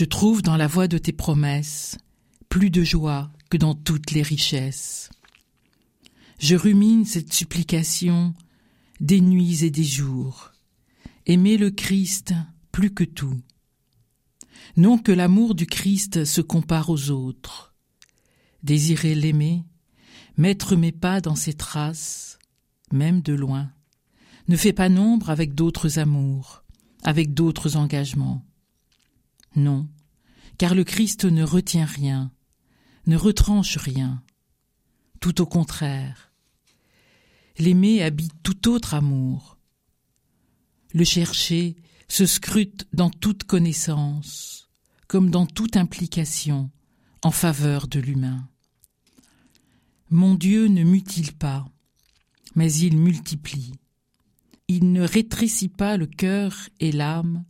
Je trouve dans la voie de tes promesses plus de joie que dans toutes les richesses. Je rumine cette supplication des nuits et des jours. Aimer le Christ plus que tout. Non que l'amour du Christ se compare aux autres. Désirer l'aimer, mettre mes pas dans ses traces, même de loin, ne fait pas nombre avec d'autres amours, avec d'autres engagements. Non, car le Christ ne retient rien, ne retranche rien. Tout au contraire. L'aimer habite tout autre amour. Le chercher se scrute dans toute connaissance, comme dans toute implication, en faveur de l'humain. Mon Dieu ne mutile pas, mais il multiplie. Il ne rétrécit pas le cœur et l'âme,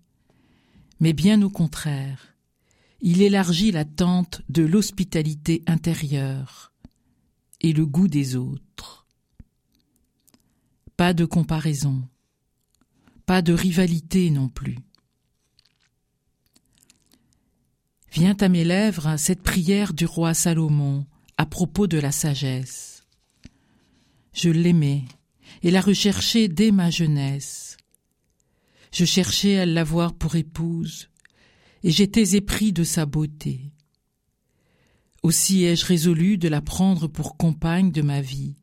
mais bien au contraire, il élargit la tente de l'hospitalité intérieure et le goût des autres. Pas de comparaison, pas de rivalité non plus. Vient à mes lèvres cette prière du roi Salomon à propos de la sagesse. Je l'aimais et la recherchais dès ma jeunesse. Je cherchais à l'avoir pour épouse, et j'étais épris de sa beauté. Aussi ai-je résolu de la prendre pour compagne de ma vie,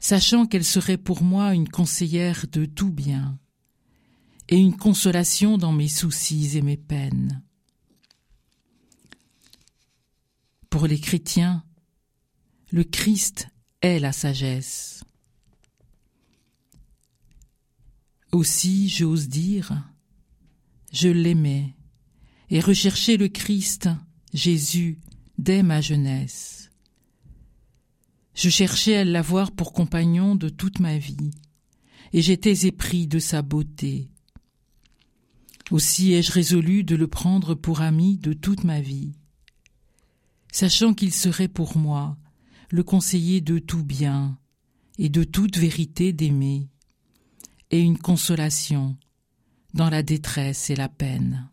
sachant qu'elle serait pour moi une conseillère de tout bien, et une consolation dans mes soucis et mes peines. Pour les chrétiens, le Christ est la sagesse. Aussi j'ose dire, je l'aimais et recherchais le Christ, Jésus, dès ma jeunesse. Je cherchais à l'avoir pour compagnon de toute ma vie, et j'étais épris de sa beauté. Aussi ai-je résolu de le prendre pour ami de toute ma vie sachant qu'il serait pour moi le conseiller de tout bien et de toute vérité d'aimer, et une consolation dans la détresse et la peine.